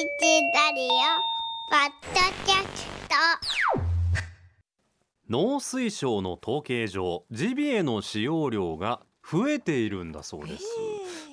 チラリオポッドキャスト。農水省の統計上ジビエの使用量が増えているんだそうです。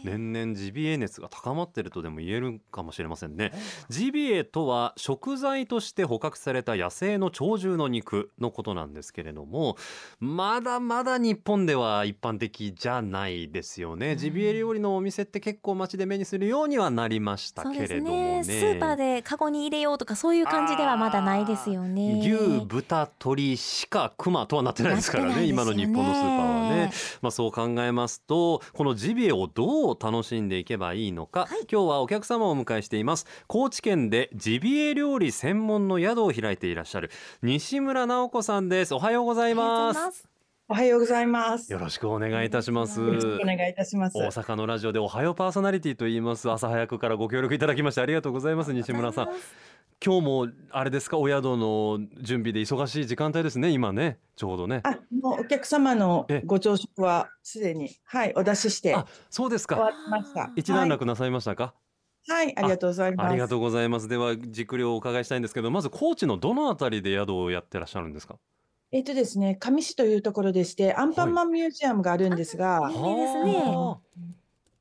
年々ジビエ熱が高まっているとでも言えるかもしれませんね。ジビエとは食材として捕獲された野生の鳥獣の肉のことなんですけれどもまだまだ日本では一般的じゃないですよね。ジビエ料理のお店って結構街で目にするようにはなりましたけれどもね。ね。スーパーでカゴに入れようとかそういう感じではまだないですよね。牛、豚、鳥、鹿、熊とはなってないですからね。ね。今の日本のスーパーはね。まあ、そう考えますとこのジビエをどう楽しんでいけばいいのか、今日はお客様をお迎えしています。高知県でジビエ料理専門の宿を開いていらっしゃる西村直子さんです。おはようございます。ございます。おはようございます。よろしくお願いいたします。よろしくお願いいたします。大阪のラジオでおはようパーソナリティと言います。朝早くからご協力いただきましてありがとうございます。西村さん今日もあれですか？お宿の準備で忙しい時間帯ですね。今ね。ちょうどね。あ、もうお客様のえご朝食はすでに。はいお出しして。あそうですか。終わりました。一段落なさいましたか、はい、はい、ありがとうございます。ありがとうございます。では軸量をお伺いしたいんですけどまず高知のどのあたりで宿をやってらっしゃるんですか？えっとですね、上市というところでして、アンパンマンミュージアムがあるんですが、有名ですね。はあ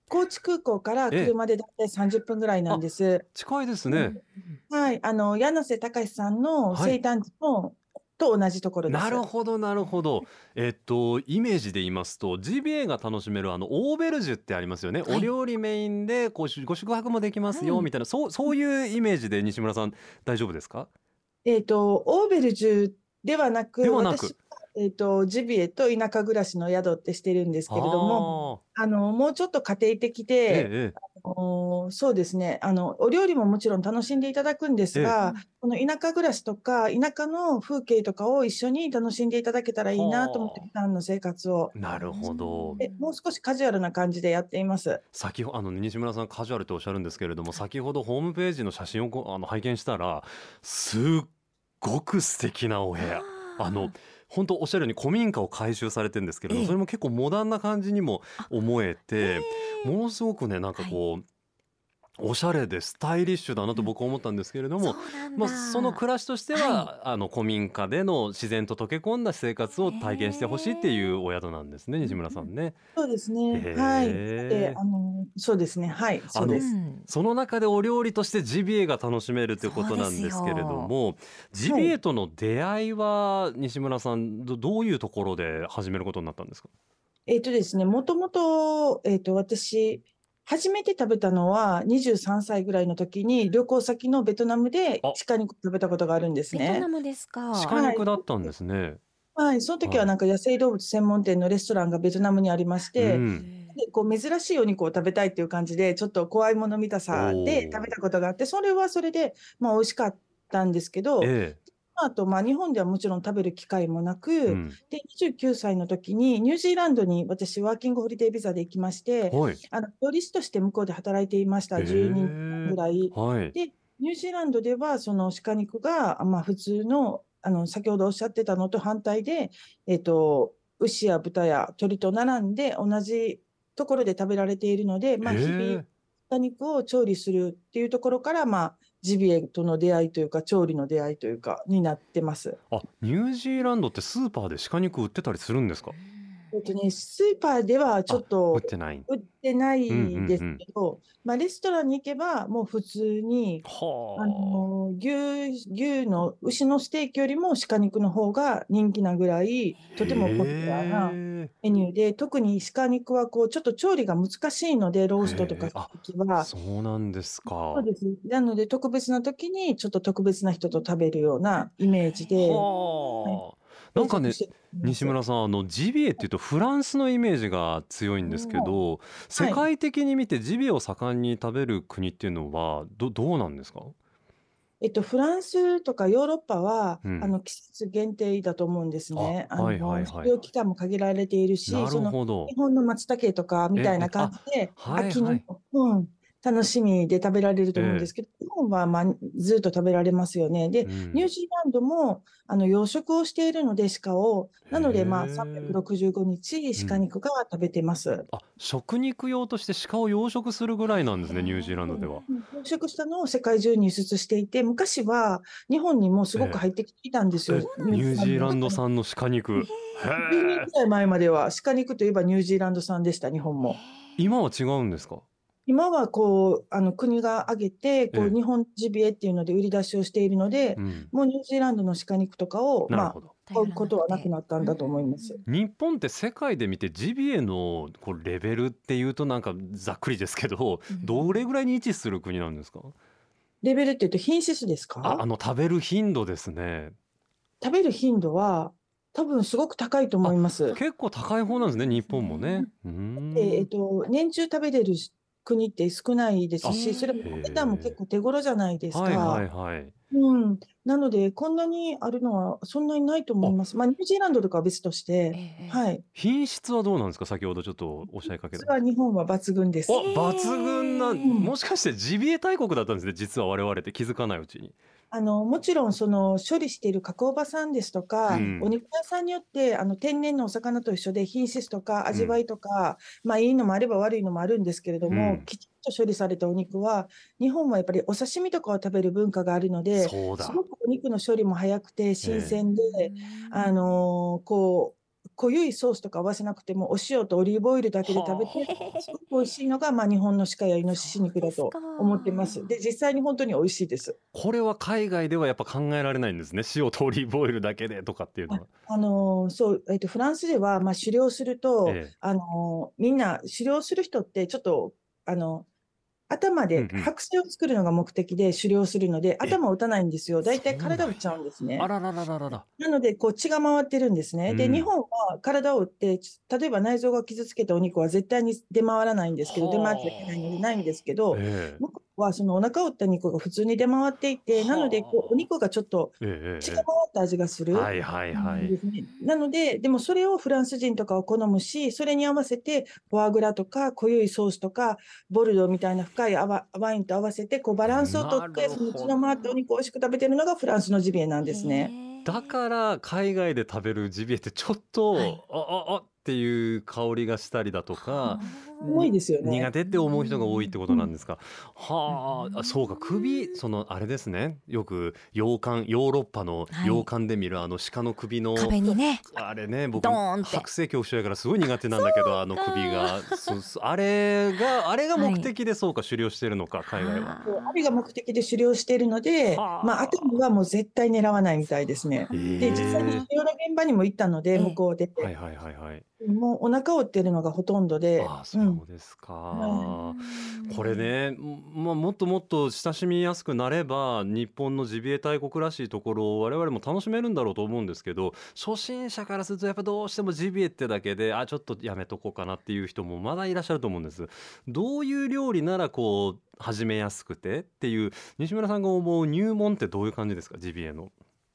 高知空港から車でだいたい30分ぐらいなんです。近いですね、はい、あの柳瀬隆さんのはい。生誕地の、と同じところです。なるほどなるほど。えっとイメージで言いますと GBA が楽しめるあのオーベルジュってありますよね、はい。お料理メインでこうご宿泊もできますよ、はい。みたいな。そうそういうイメージで西村さん大丈夫ですか？えっとオーベルジュではなく、ではなくえっとジビエと田舎暮らしの宿ってしてるんですけれども。ああのもうちょっと家庭的ーで、ええおそうですね。あのお料理ももちろん楽しんでいただくんですが、この田舎暮らしとか田舎の風景とかを一緒に楽しんでいただけたらいいなと思ってはあ普段の生活を。なるほど。でもう少しカジュアルな感じでやっています？先ほあの西村さんカジュアルっておっしゃるんですけれども先ほどホームページの写真をこあの拝見したらすっごく素敵なお部屋。あの本当おっしゃるように古民家を改修されてるんですけれども、ええ。それも結構モダンな感じにも思えてへーものすごくねなんかこう、おしゃれでスタイリッシュだなと僕は思ったんですけれども、まあ、その暮らしとしては、あの古民家での自然と溶け込んだ生活を体験してほしいっていうお宿なんですね西村さんね。そうですねへ。はい。ーで、あのそうですね。はい。そうです。うんその中でお料理としてジビエが楽しめるということなんですけれどもジビエとの出会いは西村さんどどういうところで始めることになったんですかえっとですね、もともとえっと私初めて食べたのは23歳ぐらいの時に旅行先のベトナムであ。鹿肉食べたことがあるんですね。ベトナ。ムですか。鹿肉だったんですね。はい、その時はなんか野生動物専門店のレストランがベトナムにありまして、うん。でこう珍しいお肉を食べたいっていう感じで、ちょっと怖いもの見たさおでー。食べたことがあって、それはそれで、まあ、美味しかったんですけど、えあと、まあ、日本ではもちろん食べる機会もなく、えうん。で、29歳の時にニュージーランドに私、ワーキングホリデービザで行きまして、はい。あの料理師として向こうで働いていました、10人ぐらい。はい。で、ニュージーランドでは、その鹿肉が、まあ、普通の、あの、先ほどおっしゃってたのと反対で、えっと、牛や豚や鳥と並んで同じところで食べられているので、まあ、へ日え々、鹿肉を調理するっていうところから、まあ、ジビエとの出会いというか、調理の出会いというか、になってます。あニュージーランドってスーパーで鹿肉売ってたりするんですか？えっとね、スーパーではちょっ売とってない。売ってないですけど、まあ、レストランに行けば、もう普通に、はあ。の牛牛の牛のステーキよりも鹿肉の方が人気なぐらいとてもポピュラーなへメニューで特に鹿肉はこうちょっと調理が難しいのでローストとかは。そうなんですか。そうです。なので特別な時にちょっと特別な人と食べるようなイメージで。はあ。なんかね西村さんあのジビエっていうとフランスのイメージが強いんですけど世界的に見てジビエを盛んに食べる国っていうのはどどうなんですか？えっと、フランスとかヨーロッパは、うん。あの季節限定だと思うんですね。あはいはいはい。の使用期間も限られているし、なるその日本の松茸とかみたいな感じで、あはい秋の、はいうん、楽しみで食べられると思うんですけど、日本本は、まあ、ずっと食べられますよね。で、うんニュージーランドもあの養殖をしているので、鹿を。なので、まあ、へー365日、鹿肉が食べてます。あ食肉用として鹿を養殖するぐらいなんですねニュージーランドでは。うん養殖したのを世界中に輸出していて、昔は日本にもすごく入ってきていたんですよ。えニュージーランド産の鹿肉。へ10年えくらい前までは鹿肉といえばニュージーランド産でした、日本も。今は違うんですか？今はこうあの国が挙げてこええう日本ジビエっていうので売り出しをしているので、うん。もうニュージーランドの鹿肉とかを、まあ。買うことはなくなったんだと思います。日本って世界で見てジビエのこうレベルっていうとなんかざっくりですけど、うんどれぐらいに位置する国なんですか？レベルっていうと品質ですか？あ、あの食べる頻度ですね。食べる頻度は多分すごく高いと思います。結構高い方なんですね。日本もね。えっと、年中食べれる国って少ないですあし、それもへえ値段も結構手頃じゃないですか。はいはいはい。うん、なので、こんなにあるのはそんなにないと思います。まあ、ニュージーランドとかは別として、ええはい。品質はどうなんですか？先ほどちょっとおっしゃいかけた。実は日本は抜群です。お抜群な、うんもしかしてジビエ大国だったんですね？実は我々って気づかないうちに。あの、もちろん、その、処理している加工場さんですとか、うんお肉屋さんによって、あの、天然のお魚と一緒で品質とか味わいとか、まあ、いいのもあれば悪いのもあるんですけれども、うんきちっと処理されたお肉は、日本はやっぱりお刺身とかを食べる文化があるので、そうだす。ごくお肉の処理も早くて新鮮で、うんあのーこう、濃ゆいソースとか合わせなくても、お塩とオリーブオイルだけで食べて、すごく美味しいのが、まあ、日本の鹿やイノシシ肉だと思ってます。で、実際に本当に美味しいです。これは海外ではやっぱ考えられないんですね。塩とオリーブオイルだけでとかっていうのは。あのーそう、えっと、フランスでは、まあ、狩猟すると、ええあのーみんな狩猟する人って、ちょっと、あの、頭でうんうん剥製を作るのが目的で狩猟するので、頭を打たないんですよ。大体体を打っちゃうんですね。あらららららら。ななので、こう血が回ってるんですね。で、うん日本は体を打って、例えば内臓が傷つけたお肉は絶対に出回らないんですけど、はあ出回っちゃいけないのでないんですけど、え向こうはそのお腹を打った肉が普通に出回っていて、なので、こはあうお肉がちょっと血が回った味がする。はいはいはい。なので、でもそれをフランス人とかは好むし、それに合わせて、フォアグラとか濃ゆいソースとか、ボルドーみたいな深いワワインと合わせて、こうバランスをとって、その血の回ってお肉を美味しく食べてるのがフランスのジビエなんですね。だから海外で食べるジビエってちょっと、はいあああっていう香りがしたりだとか、多いですよね。苦手って思う人が多いってことなんですか？はあ、あそうか首そのあれですね。よく洋館ヨーロッパのはい洋館で見るあの鹿の首の、壁にねあれね僕白性恐怖症やからすごい苦手なんだけどあの首があれがあれが目的でそうか狩猟してるのか海外は。あれが目的で狩猟しているので、はあまあ、頭はもう絶対狙わないみたいですね。で、実際に狩猟の現場にも行ったので、ええ向こうで。はいはいはいはい。もうお腹を打ってるのがほとんどで、ああう、そうんですか。これね、まあ、もっともっと親しみやすくなれば日本のジビエ大国らしいところを我々も楽しめるんだろうと思うんですけど初心者からするとやっぱどうしてもジビエってだけであちょっとやめとこうかなっていう人もまだいらっしゃると思うんです。どういう料理ならこう始めやすくてっていう西村さんが思う入門ってどういう感じですかジビエの。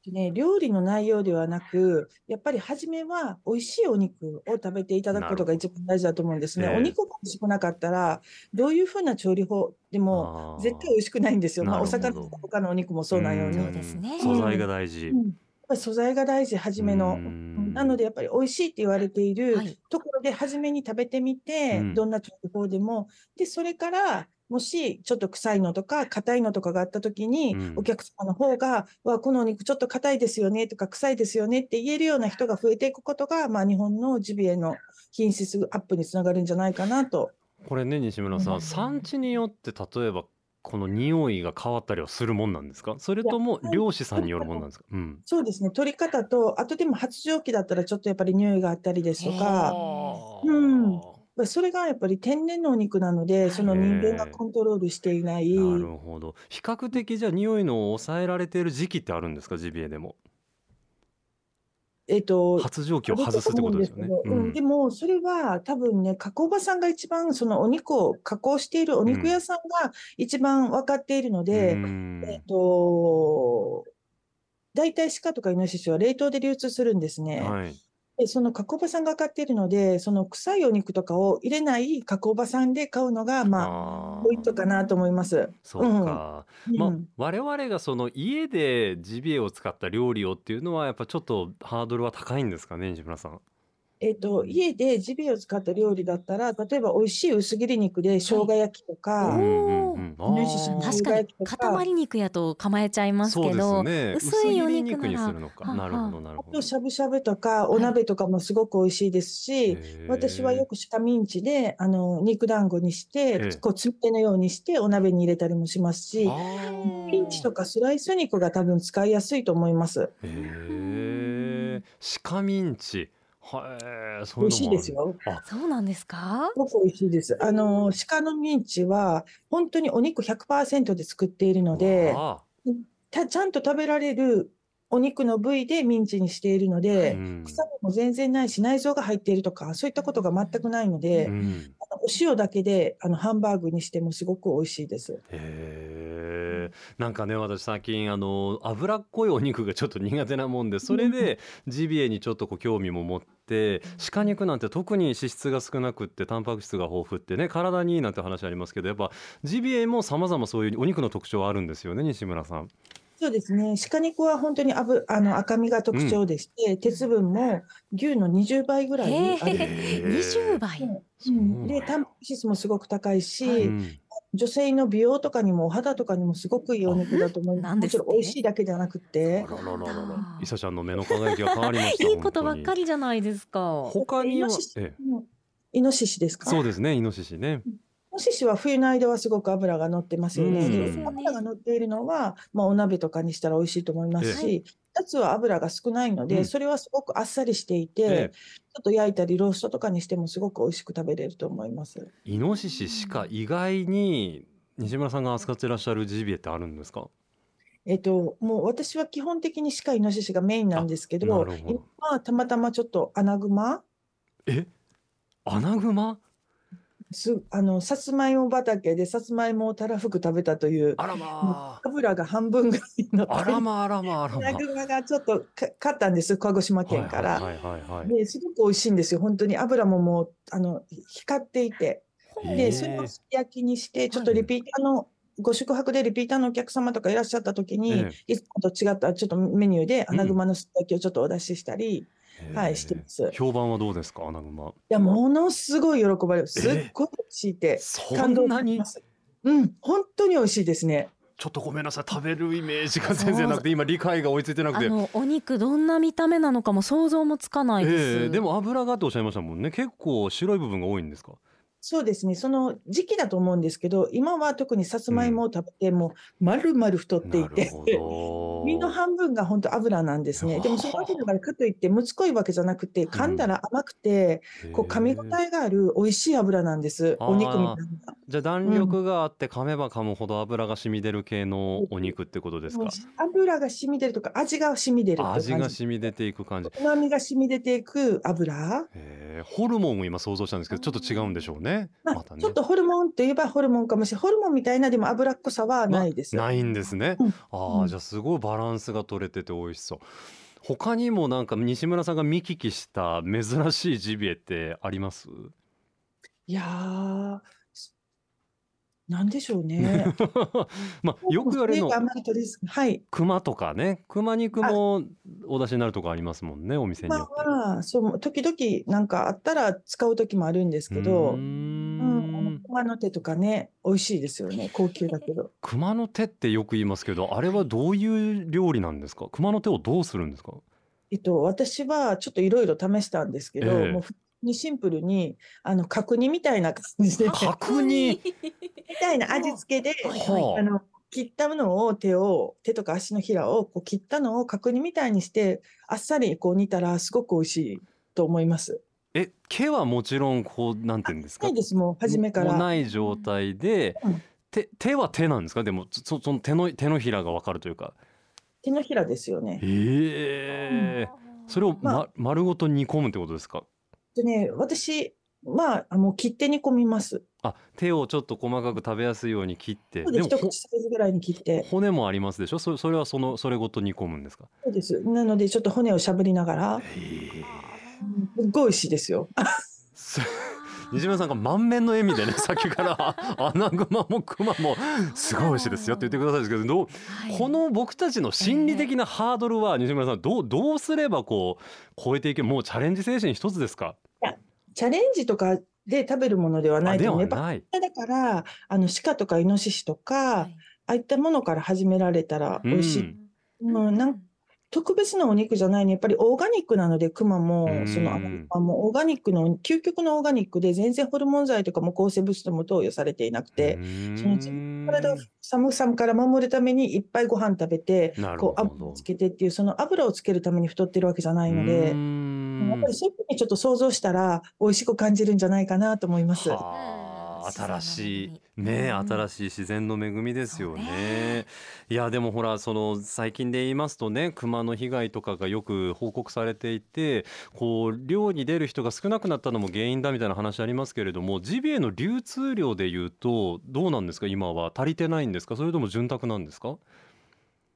ね、料理の内容ではなく、やっぱり初めは美味しいお肉を食べていただくことが一番大事だと思うんですね。お肉が美味しくなかったら、どういうふうな調理法でも絶対美味しくないんですよ。まあ、お魚とか他のお肉もそうなように。うですね素材が大事。うんやっぱり素材が大事、初めの。うんなので、やっぱり美味しいって言われているはいところで、初めに食べてみて、うんどんな調理法でも。で、それから、もしちょっと臭いのとか硬いのとかがあったときに、うん。お客様の方が、わ、このお肉ちょっと硬いですよねとか臭いですよねって言えるような人が増えていくことが、まあ、日本のジビエの品質アップにつながるんじゃないかなと。これね西村さうん。ん産地によって例えばこの匂いが変わったりはするもんなんですか？それとも漁師さんによるもんなんですか？うん。そうですね、取り方と、あとでも発情期だったらちょっとやっぱり匂いがあったりですとか、うん。まあそれがやっぱり天然のお肉なので、その人間がコントロールしていない。なるほど。比較的じゃあ匂いの抑えられている時期ってあるんですか？ジビエでも。えっと、発情期を外すってことですよね。うんでも、それは多分ね、加工場さんが一番、そのお肉を加工しているお肉屋さんが一番分かっているので、うん。えっと、大体鹿とかイノシシは冷凍で流通するんですね。はいでその加工場さんが買っているので、その臭いお肉とかを入れない加工場さんで買うのが、まあ、あポイントかなと思います。そうか、まあうん、我々がその家でジビエを使った料理をっていうのはやっぱちょっとハードルは高いんですかね西村さん。えっと、家でジビエを使った料理だったら、例えば美味しい薄切り肉で生姜焼きとうか、確かに塊肉やと構えちゃいますけど、ね。薄いお薄切り肉ならにするのか。はあなるほどなるほど。あとしゃぶしゃぶとかお鍋とかもすごく美味しいですし、へー。私はよく鹿ミンチであの肉団子にしええ。て、こうつみれのようにしてお鍋に入れたりもしますし、あー。ピンチとかスライス肉が多分使いやすいと思います。へえ鹿ミンチはいそう美いうのもある。味しいですよ。そうなんですか？すごく美味しいです。あの鹿のミンチは本当にお肉100%で作っているので、わたちゃんと食べられるお肉の部位でミンチにしているのあで、うん。臭みも全然ないし内臓が入っているとかそういったことが全くないので、うん。お塩だけであのハンバーグにしてもすごく美味しいです。へえなんかね私最近あの脂っこいお肉がちょっと苦手なもんでそれで ジビエにちょっとこう興味も持って鹿肉なんて特に脂質が少なくってタンパク質が豊富ってね体にいいなんて話ありますけどやっぱジビエも様々そういうお肉の特徴あるんですよね西村さん。そうですね。鹿肉は本当にあぶあの赤身が特徴でして、鉄分も牛の20倍ぐらいある。へえ20倍。そううんで、タンパク質もすごく高いし、うん女性の美容とかにもお肌とかにもすごくいいお肉だと思います。もちろん美味しいだけじゃなくて。あ、らららららなんだいさちゃんの目の輝きが変わりました いいことばっかりりじゃないですか。他にはイノシシですか？そうですねイノシシね。イノシシは冬の間はすごく脂が乗ってますよね。うん。でですよね脂が乗っているのは、まあ、お鍋とかにしたら美味しいと思いますし、夏は油が少ないので、うん。それはすごくあっさりしていて、ええ。ちょっと焼いたりローストとかにしてもすごく美味しく食べれると思います。イノシシ鹿以外に西村さんが扱ってらっしゃるジビエってあるんですか？えっと、もう私は基本的に鹿、イノシシがメインなんですけど今はたまたまちょっとアナグマえアナグマすあのさつまいも畑でさつまいもをたらふく食べたというあらま油が半分ぐらい乗ってあらまあらまあらまアナグマがちょっとか買ったんです鹿児島県から。はいはいはいはい。ですごく美味しいんですよ。本当に油ももうあの光っていて。でそれをすき焼きにしてちょっとリピーターのご宿泊でリピーターのお客様とかいらっしゃった時に、えいつもと違ったちょっとメニューでうん。アナグマのすき焼きをちょっとお出ししたり、いへえはいしてます。評判はどうですかアナグマやものすごい喜ばれる。すっごい美味しいってそ感動んなに？します。うん本当に美味しいですね。ちょっとごめんなさい食べるイメージが全然なくて今理解が追いついてなくて。あのお肉どんな見た目なのかも想像もつかないです。ええでも油がっておっしゃいましたもんね。結構白い部分が多いんですか？そうですねその時期だと思うんですけど今は特にさつまいもを食べてもう丸々太っていて。なるほど 身の半分が本当油なんですね。でもその油がかといってむつこいわけじゃなくて噛んだら甘くて、こう噛み応えがある美味しい油なんです。お肉みたいな。じゃあ弾力があって噛めば噛むほど油が染み出る系のお肉ってことですか？油が染み出るとか味が染み出る味が。染み出ていく感じ旨味が染み出ていく油。へえホルモンを今想像したんですけどちょっと違うんでしょうねまあまたね。ちょっとホルモンといえばホルモンかもしれない。ホルモンみたいなでも脂っこさはないです。ないんですね、うん。ああうん。じゃあすごいバランスが取れてて美味しそう。他にもなんか西村さんが見聞きした珍しいジビエってあります？いやー、なんでしょうね。まあよく言われるのはい。熊とかね熊肉もお出しになるとこありますもんねお店にまよって。あ、そう、時々なんかあったら使う時もあるんですけうどー、うんん、熊の手とかね、美味しいですよね。高級だけど。熊の手ってよく言いますけどあれはどういう料理なんですか？熊の手をどうするんですか？えっと、私はちょっといろいろ試したんですけど、ええもうにシンプルに、あの、角煮みたいな感じで、み角煮？たいな味付けで、はあの、切ったものを手を、手とか足のひらをこう切ったのを角煮みたいにして、あっさりこう煮たらすごく美味しいと思います。え毛はもちろんこうなんていうんですか？ないです、もう初めから。ない状態で、うん。手手は手なんですか？でもそその手の手のひらがわかるというか。手のひらですよね。ええ。それを、まま丸ごと煮込むってことですか？でね、私、まあ、もう切って煮込みます。あ手をちょっと細かく食べやすいように切ってそうで、一口サイズぐらいに切って。骨もありますでしょ？そそれはそのそれごと煮込むんですか？そうです。なので、ちょっと骨をしゃぶりながら。すっごい美味しいですよ。す西村さんが満面の笑みでね さっきからアナグマもクマもすごい美味しいですよって言ってくださるんですけどこの僕たちの心理的なハードルは西村さんどうどうすればこう超えていけもうチャレンジ精神一つですか？チャレンジとかで食べるものではないと。やっぱだからあの鹿とかイノシシとか、はい。ああいったものから始められたら美味しい。うん。うんなん特別なお肉じゃないの。やっぱりオーガニックなのでクマもうん。そのあもうオーガニックの究極のオーガニックで全然ホルモン剤とかも抗生物質も投与されていなくて、その自分の体を寒さから守るためにいっぱいご飯食べてこう油をつけてっていうその油をつけるために太ってるわけじゃないので、やっぱりそういうふうにちょっと想像したら美味しく感じるんじゃないかなと思います。新しい。自ね然の恵み。新しい自然の恵みですよね。ね。いやでもほらその最近で言いますとね熊の被害とかがよく報告されていてこう漁に出る人が少なくなったのも原因だみたいな話ありますけれどもジビエの流通量でいうとどうなんですか？今は足りてないんですか？それとも潤沢なんですか？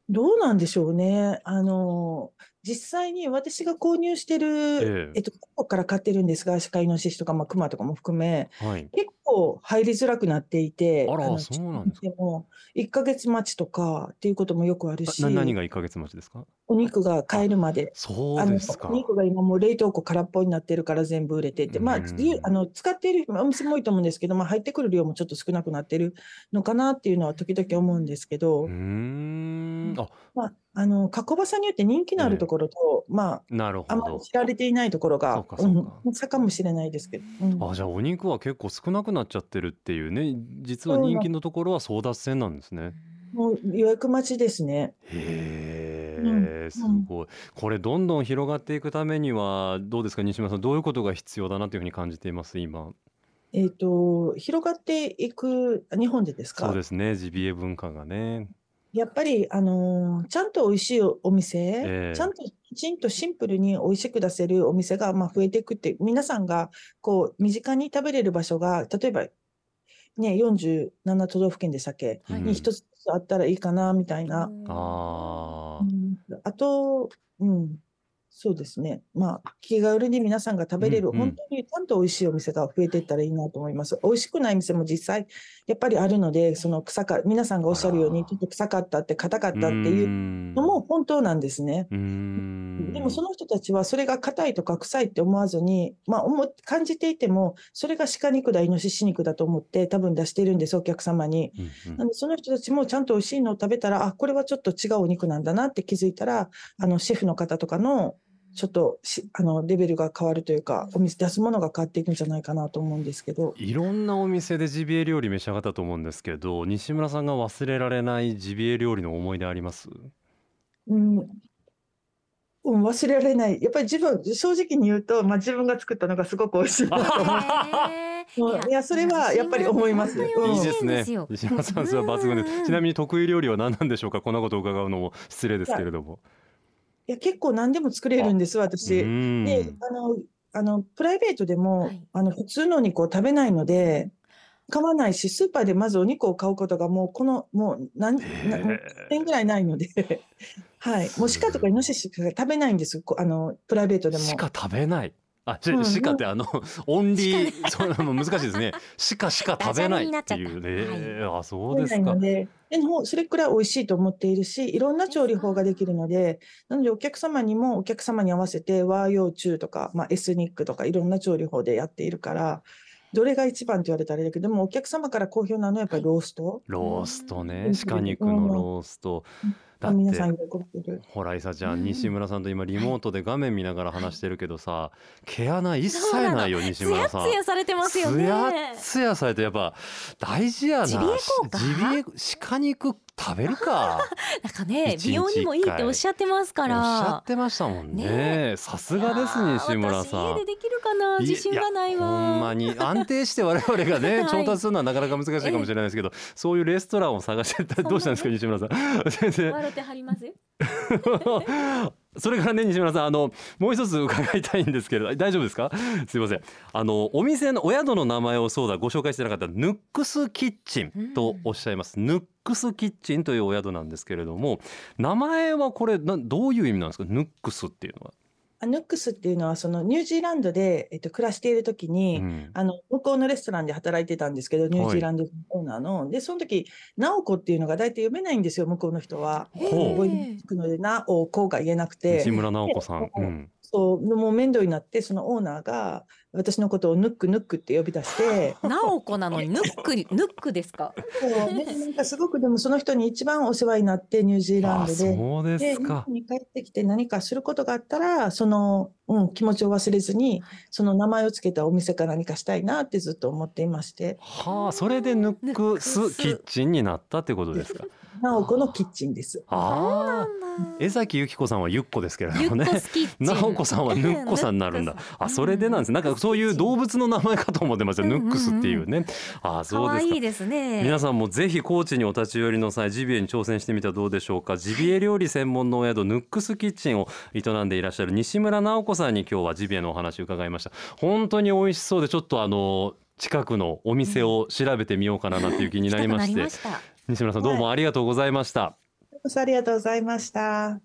どうなんでしょうね。あの、実際に私が購入してる、ええ。えっと、ここから買ってるんですが、鹿イノシシとか、まあ、クマとかも含め、はい。結構入りづらくなっていて、あらのそうなんですか。でも、1ヶ月待ちとかっていうこともよくあるしな、何が1ヶ月待ちですか？お肉が買えるまで。そうですか。お肉が今もう冷凍庫空っぽになってるから全部売れてて、まあ、あの使っているお店も多いと思うんですけど、まあ、入ってくる量もちょっと少なくなってるのかなっていうのは時々思うんですけど。うー、んあ。まあ、あの加工場さんによって人気のあるところと、まあ、なるほあまりど知られていないところがそうかそうか。うん。差かもしれないですけど、うん。あじゃあお肉は結構少なくなっちゃってるっていうね。実は人気のところは争奪戦なんですね。もう予約待ちですね。へうん。えすごい。これどんどん広がっていくためにはどうですか西村さんどういうことが必要だなというふうに感じています今？えっ、と、広がっていく、日本でですか？そうですね。ジビエ文化がねやっぱり、あのーちゃんと美味しいおお店、ええ。ちゃんときちんとシンプルに美味しく出せるお店が、まあ、増えていくって、皆さんがこう身近に食べれる場所が、例えば、ね、47都道府県でしたっけはい。うんに一つあったらいいかな、みたいな。ああと、うん、そうですね。まあ、気軽に皆さんが食べれる、うんうん本当にちゃんと美味しいお店が増えていったらいいなと思います。美味しくない店も実際、やっぱりあるので、その臭か、皆さんがおっしゃるように、ちょっと臭かったって、硬かったっていうのも本当なんですね。でもその人たちはそれが硬いとか臭いって思わずに、まあ、思っ感じていても、それが鹿肉だ、イノシシ肉だと思って多分出してるんです、お客様に。うんうんなので、その人たちもちゃんと美味しいのを食べたら、あ、これはちょっと違うお肉なんだなって気づいたら、あの、シェフの方とかの、ちょっとし、あの、レベルが変わるというか、お店出すものが変わっていくんじゃないかなと思うんですけど。いろんなお店でジビエ料理召し上がったと思うんですけど西村さんが忘れられないジビエ料理の思い出あります？うん、うん、忘れられない。やっぱり自分、正直に言うと、まあ、自分が作ったのがすごく美味しいなと思う。いやそれはやっぱり思いますうんいいですね。よ西村さんそれは抜群です。ちなみに得意料理は何なんでしょうか？こんなことを伺うのも失礼ですけれどもいや、結構何でも作れるんです、う私。で、あの、あの、プライベートでも、はいあの、普通のお肉を食べないので、買わないし、スーパーでまずお肉を買うことがもう、この、もう何、なへー年ぐらいないので、はい。もう鹿とかイノシシしか食べないんです、こあの、プライベートでも。しか食べないあ、しうん鹿ってあのオンリー そうなの難しいですね。鹿しか 食べないっていうね。あそうですか。で、でもそれくらい美味しいと思っているし、いろんな調理法ができるので、なのでお客様にもお客様に合わせて和洋中とか、まあ、エスニックとかいろんな調理法でやっているから、どれが一番って言われたらあれだけど、でもお客様から好評なのはやっぱりロースト。ローストね。うん。鹿肉のローストだってる。ほらいさちゃうん。ん西村さんと今リモートで画面見ながら話してるけどさ毛穴一切ないよ西村さん。つやされてますよね。つやつやされてやっぱ大事やな。ジビエ鹿肉食べるか。なんかね美容にもいいっておっしゃってますかおっしゃらってましたもんね。ね。さすがです西村さん。私家でできるかな自信がないわ。やほんまに安定して我々がね はい。調達するのはなかなか難しいかもしれないですけど、そういうレストランを探してたらどうしたんですか西村さん。全然。笑ってはります？よそれからね西村さんあのもう一つ伺いたいんですけど大丈夫ですか？すいません。あのお店のお宿の名前をそうだご紹介してなかったヌックスキッチンとおっしゃいます、ヌックスキッチンというお宿なんですけれども名前はこれなどういう意味なんですか？ヌックスっていうのはあヌックスっていうのはそのニュージーランドで、えっと、暮らしている時に、うん。あの向こうのレストランで働いてたんですけどニュージーランドオーナーの、でその時「なおこ」っていうのが大体読めないんですよ向こうの人は。覚えにくので「なおこ」が言えなくて。西村直子さん、うん、そうもう面倒になってそのオーナーが私のことをヌックヌックって呼び出して。なおこなのにヌックヌックですか？そう。ねなんかすごくでもその人に一番お世話になってニュージーランあドで。そうでです日か本に帰ってきて何かすることがあったらその、うん、気持ちを忘れずにその名前をつけたお店か何かしたいなってずっと思っていまして。はあそれでヌックス。キッチンになったってことですか？なおこのキッチンです。ああ江崎由紀子さんはゆっこですけれどもね。ゆっこスキッチン。直子さんはヌッコさんになるんだ。あそれでなんです。なんかそういう動物の名前かと思ってましたヌックスっていうね。あそうですか。可愛いですね。皆さんもぜひ高知にお立ち寄りの際ジビエに挑戦してみてはどうでしょうか。ジビエ料理専門のお宿ヌックスキッチンを営んでいらっしゃる西村直子さんに今日はジビエのお話を伺いました。本当に美味しそうでちょっとあの近くのお店を調べてみようかななんていう気になりまして西村さんどうもありがとうございました、ありがとうございました。